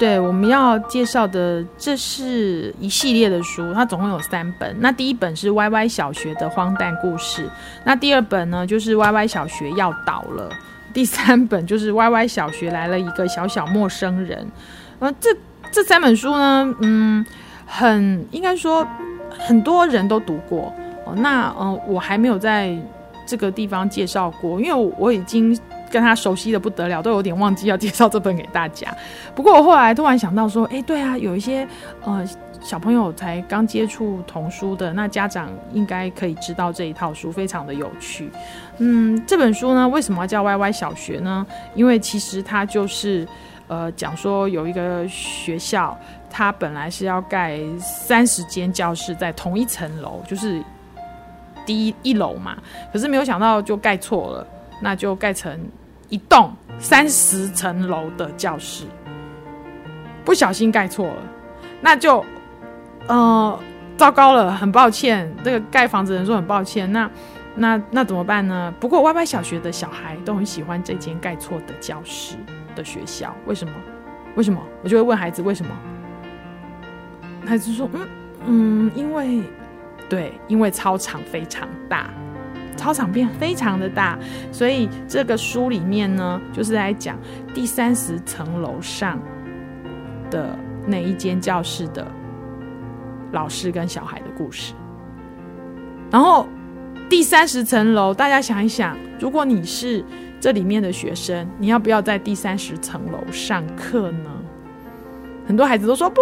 对，我们要介绍的这是一系列的书，它总共有三本。那第一本是歪歪小学的荒诞故事，那第二本呢就是歪歪小学要倒了，第三本就是歪歪小学来了一个小小陌生人。呃，这这三本书呢，嗯，很应该说很多人都读过。哦，那嗯，我还没有在这个地方介绍过，因为我，我已经。跟他熟悉的不得了，都有点忘记要介绍这本给大家。不过我后来突然想到说，哎，对啊，有一些呃小朋友才刚接触童书的，那家长应该可以知道这一套书非常的有趣。嗯，这本书呢，为什么要叫歪歪小学呢？因为其实它就是呃讲说有一个学校，它本来是要盖三十间教室在同一层楼，就是第一一楼嘛，可是没有想到就盖错了，那就盖成。一栋三十层楼的教室，不小心盖错了，那就，呃，糟糕了，很抱歉。这个盖房子的人说很抱歉，那那那怎么办呢？不过歪歪小学的小孩都很喜欢这间盖错的教室的学校，为什么？为什么？我就会问孩子为什么？孩子说，嗯嗯，因为，对，因为操场非常大。操场变非常的大，所以这个书里面呢，就是来讲第三十层楼上的那一间教室的老师跟小孩的故事。然后第三十层楼，大家想一想，如果你是这里面的学生，你要不要在第三十层楼上课呢？很多孩子都说不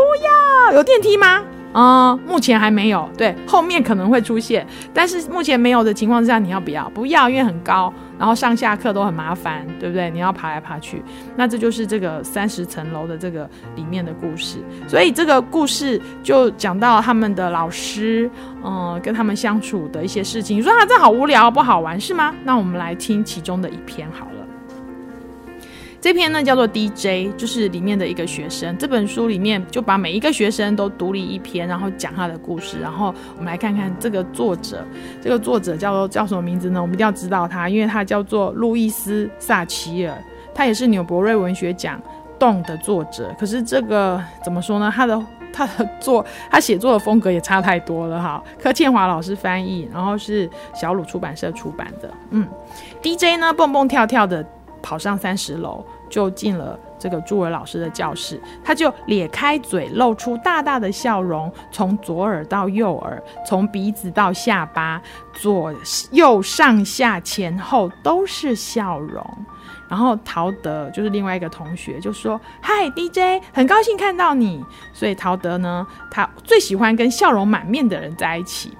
要，有电梯吗？嗯，目前还没有，对，后面可能会出现，但是目前没有的情况之下，你要不要？不要，因为很高，然后上下课都很麻烦，对不对？你要爬来爬去，那这就是这个三十层楼的这个里面的故事。所以这个故事就讲到他们的老师，嗯，跟他们相处的一些事情。你说啊，这好无聊，不好玩是吗？那我们来听其中的一篇好了。这篇呢叫做 DJ，就是里面的一个学生。这本书里面就把每一个学生都独立一篇，然后讲他的故事。然后我们来看看这个作者，这个作者叫做叫什么名字呢？我们一定要知道他，因为他叫做路易斯·萨奇尔，他也是纽伯瑞文学奖动的作者。可是这个怎么说呢？他的他的作他写作的风格也差太多了哈。柯倩华老师翻译，然后是小鲁出版社出版的。嗯，DJ 呢蹦蹦跳跳的。跑上三十楼，就进了这个朱尔老师的教室。他就咧开嘴，露出大大的笑容，从左耳到右耳，从鼻子到下巴，左右上下前后都是笑容。然后陶德就是另外一个同学，就说：“嗨，DJ，很高兴看到你。”所以陶德呢，他最喜欢跟笑容满面的人在一起。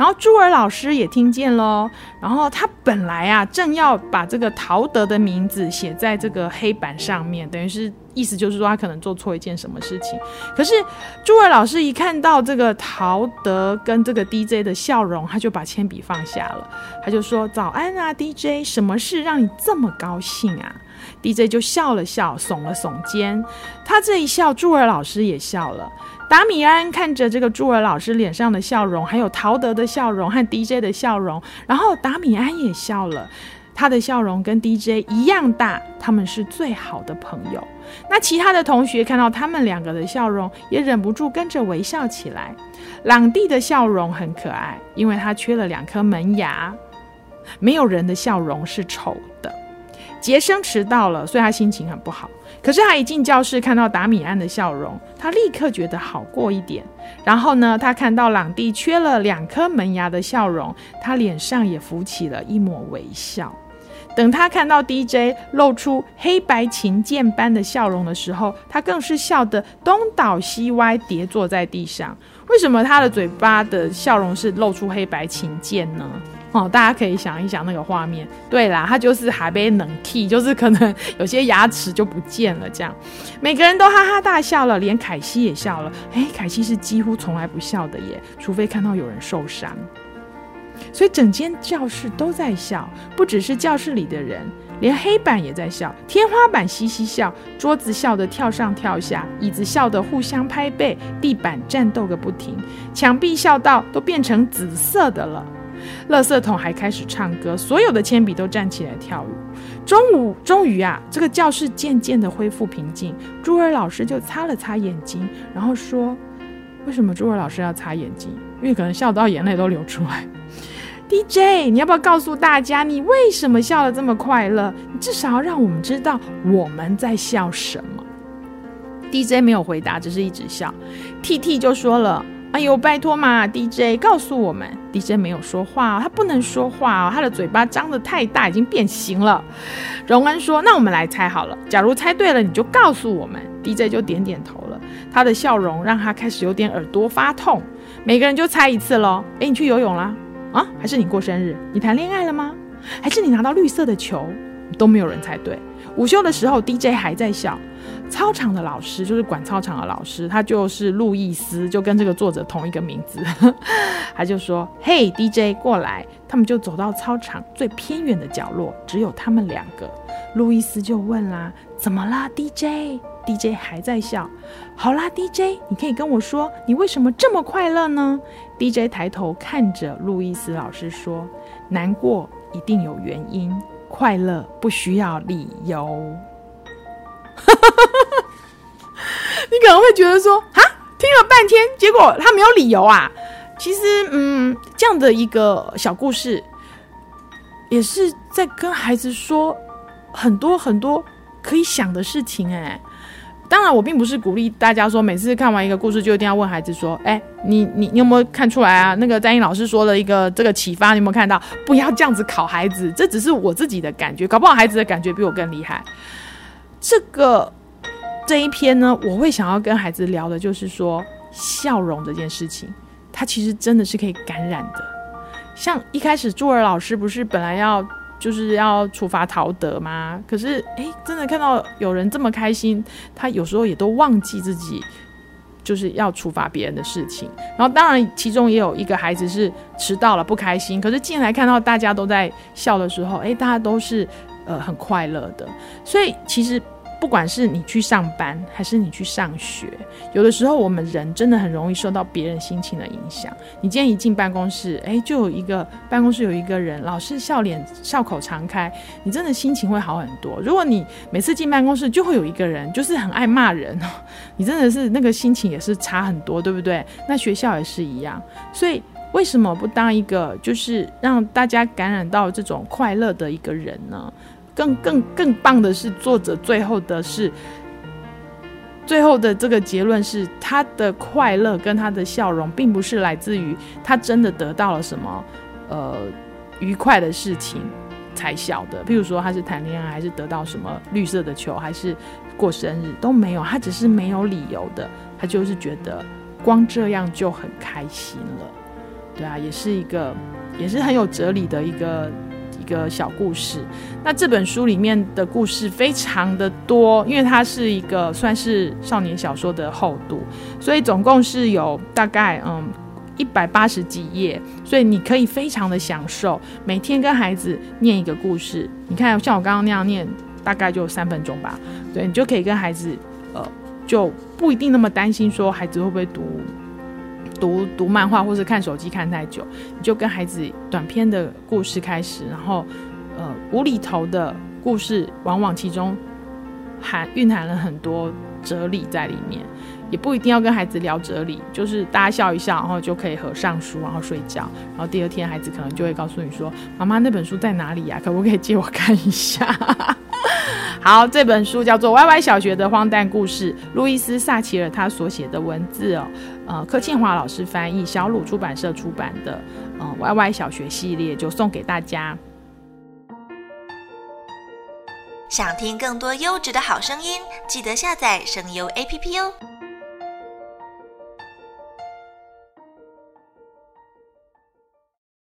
然后朱尔老师也听见了，然后他本来啊正要把这个陶德的名字写在这个黑板上面，等于是意思就是说他可能做错一件什么事情。可是朱尔老师一看到这个陶德跟这个 DJ 的笑容，他就把铅笔放下了，他就说：“早安啊，DJ，什么事让你这么高兴啊？”DJ 就笑了笑，耸了耸肩。他这一笑，朱尔老师也笑了。达米安看着这个朱尔老师脸上的笑容，还有陶德的笑容和 DJ 的笑容，然后达米安也笑了，他的笑容跟 DJ 一样大，他们是最好的朋友。那其他的同学看到他们两个的笑容，也忍不住跟着微笑起来。朗蒂的笑容很可爱，因为他缺了两颗门牙。没有人的笑容是丑的。杰生迟到了，所以他心情很不好。可是他一进教室，看到达米安的笑容，他立刻觉得好过一点。然后呢，他看到朗蒂缺了两颗门牙的笑容，他脸上也浮起了一抹微笑。等他看到 DJ 露出黑白琴键般的笑容的时候，他更是笑得东倒西歪，跌坐在地上。为什么他的嘴巴的笑容是露出黑白琴键呢？哦，大家可以想一想那个画面。对啦，他就是还被冷气，就是可能有些牙齿就不见了。这样，每个人都哈哈大笑了，连凯西也笑了。诶，凯西是几乎从来不笑的耶，除非看到有人受伤。所以整间教室都在笑，不只是教室里的人，连黑板也在笑，天花板嘻嘻笑，桌子笑得跳上跳下，椅子笑得互相拍背，地板战斗个不停，墙壁笑到都变成紫色的了。垃圾桶还开始唱歌，所有的铅笔都站起来跳舞。中午终于啊，这个教室渐渐的恢复平静。朱尔老师就擦了擦眼睛，然后说：“为什么朱尔老师要擦眼睛？因为可能笑到眼泪都流出来。” DJ，你要不要告诉大家，你为什么笑得这么快乐？你至少要让我们知道我们在笑什么。DJ 没有回答，只是一直笑。TT 就说了。哎呦，拜托嘛，DJ 告诉我们，DJ 没有说话，他不能说话哦，他的嘴巴张得太大，已经变形了。荣恩说：“那我们来猜好了，假如猜对了，你就告诉我们。”DJ 就点点头了，他的笑容让他开始有点耳朵发痛。每个人就猜一次喽。哎，你去游泳啦？啊？还是你过生日？你谈恋爱了吗？还是你拿到绿色的球？都没有人猜对。午休的时候，DJ 还在笑。操场的老师就是管操场的老师，他就是路易斯，就跟这个作者同一个名字。他就说：“嘿，DJ，过来。”他们就走到操场最偏远的角落，只有他们两个。路易斯就问啦：“怎么啦，DJ？”DJ 还在笑。好啦，DJ，你可以跟我说，你为什么这么快乐呢？DJ 抬头看着路易斯老师说：“难过一定有原因，快乐不需要理由。” 你可能会觉得说，哈，听了半天，结果他没有理由啊。其实，嗯，这样的一个小故事，也是在跟孩子说很多很多可以想的事情。哎，当然，我并不是鼓励大家说，每次看完一个故事就一定要问孩子说，哎，你你你有没有看出来啊？那个丹英老师说的一个这个启发，你有没有看到？不要这样子考孩子，这只是我自己的感觉，搞不好孩子的感觉比我更厉害。这个这一篇呢，我会想要跟孩子聊的，就是说笑容这件事情，它其实真的是可以感染的。像一开始朱尔老师不是本来要就是要处罚陶德吗？可是哎，真的看到有人这么开心，他有时候也都忘记自己就是要处罚别人的事情。然后当然其中也有一个孩子是迟到了不开心，可是进来看到大家都在笑的时候，哎，大家都是。呃，很快乐的，所以其实不管是你去上班还是你去上学，有的时候我们人真的很容易受到别人心情的影响。你今天一进办公室，哎，就有一个办公室有一个人老是笑脸笑口常开，你真的心情会好很多。如果你每次进办公室就会有一个人就是很爱骂人，你真的是那个心情也是差很多，对不对？那学校也是一样，所以。为什么不当一个就是让大家感染到这种快乐的一个人呢？更更更棒的是，作者最后的是最后的这个结论是，他的快乐跟他的笑容，并不是来自于他真的得到了什么呃愉快的事情才笑的。譬如说他是谈恋爱，还是得到什么绿色的球，还是过生日都没有，他只是没有理由的，他就是觉得光这样就很开心了。对啊，也是一个，也是很有哲理的一个一个小故事。那这本书里面的故事非常的多，因为它是一个算是少年小说的厚度，所以总共是有大概嗯一百八十几页，所以你可以非常的享受每天跟孩子念一个故事。你看，像我刚刚那样念，大概就三分钟吧。对，你就可以跟孩子，呃，就不一定那么担心说孩子会不会读。读读漫画或是看手机看太久，你就跟孩子短篇的故事开始，然后，呃，无厘头的故事，往往其中含蕴含了很多哲理在里面，也不一定要跟孩子聊哲理，就是大家笑一笑，然后就可以合上书，然后睡觉，然后第二天孩子可能就会告诉你说：“妈妈，那本书在哪里呀？可不可以借我看一下？”好，这本书叫做《歪歪小学的荒诞故事》，路易斯·萨奇尔他所写的文字哦，呃，柯庆华老师翻译，小鲁出版社出版的，嗯、呃，《歪歪小学》系列就送给大家。想听更多优质的好声音，记得下载声优 APP 哦。